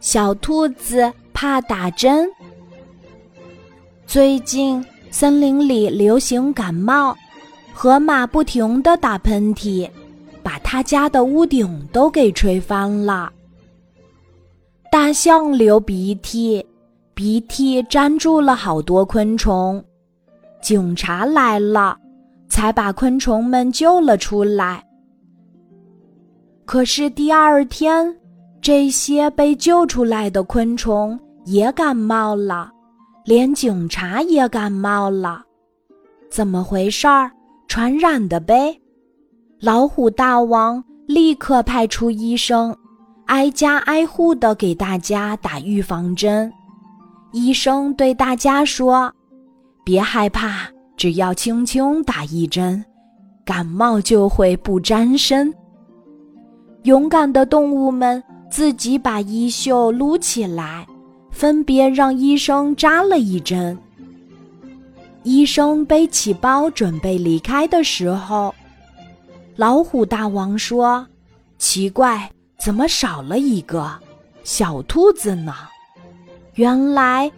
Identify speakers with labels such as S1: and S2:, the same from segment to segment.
S1: 小兔子怕打针。最近森林里流行感冒，河马不停的打喷嚏，把他家的屋顶都给吹翻了。大象流鼻涕，鼻涕粘住了好多昆虫。警察来了，才把昆虫们救了出来。可是第二天，这些被救出来的昆虫也感冒了，连警察也感冒了。怎么回事儿？传染的呗！老虎大王立刻派出医生，挨家挨户的给大家打预防针。医生对大家说：“别害怕，只要轻轻打一针，感冒就会不沾身。”勇敢的动物们自己把衣袖撸起来，分别让医生扎了一针。医生背起包准备离开的时候，老虎大王说：“奇怪，怎么少了一个小兔子呢？”原来，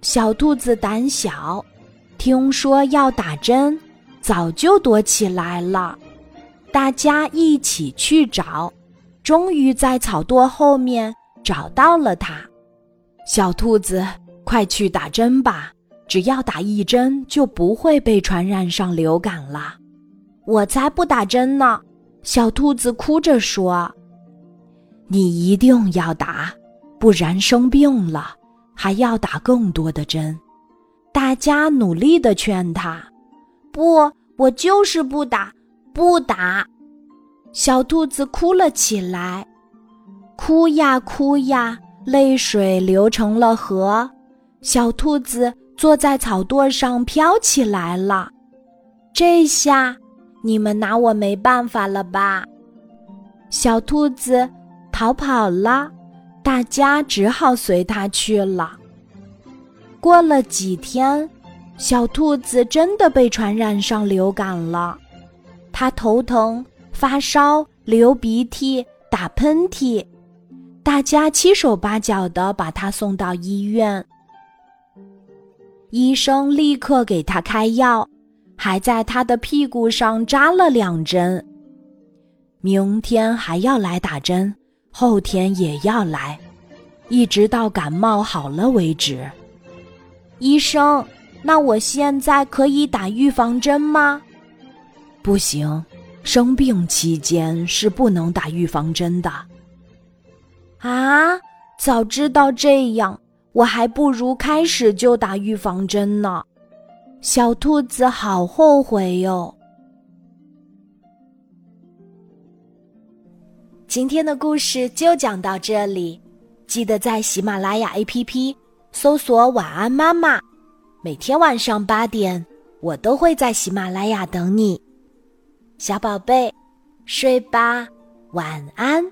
S1: 小兔子胆小，听说要打针，早就躲起来了。大家一起去找。终于在草垛后面找到了它，小兔子，快去打针吧！只要打一针，就不会被传染上流感了。我才不打针呢！小兔子哭着说：“你一定要打，不然生病了还要打更多的针。”大家努力的劝他：“不，我就是不打，不打。”小兔子哭了起来，哭呀哭呀，泪水流成了河。小兔子坐在草垛上飘起来了。这下你们拿我没办法了吧？小兔子逃跑了，大家只好随它去了。过了几天，小兔子真的被传染上流感了，它头疼。发烧、流鼻涕、打喷嚏，大家七手八脚的把他送到医院。医生立刻给他开药，还在他的屁股上扎了两针。明天还要来打针，后天也要来，一直到感冒好了为止。医生，那我现在可以打预防针吗？不行。生病期间是不能打预防针的。啊，早知道这样，我还不如开始就打预防针呢。小兔子好后悔哟。今天的故事就讲到这里，记得在喜马拉雅 APP 搜索“晚安妈妈”，每天晚上八点，我都会在喜马拉雅等你。小宝贝，睡吧，晚安。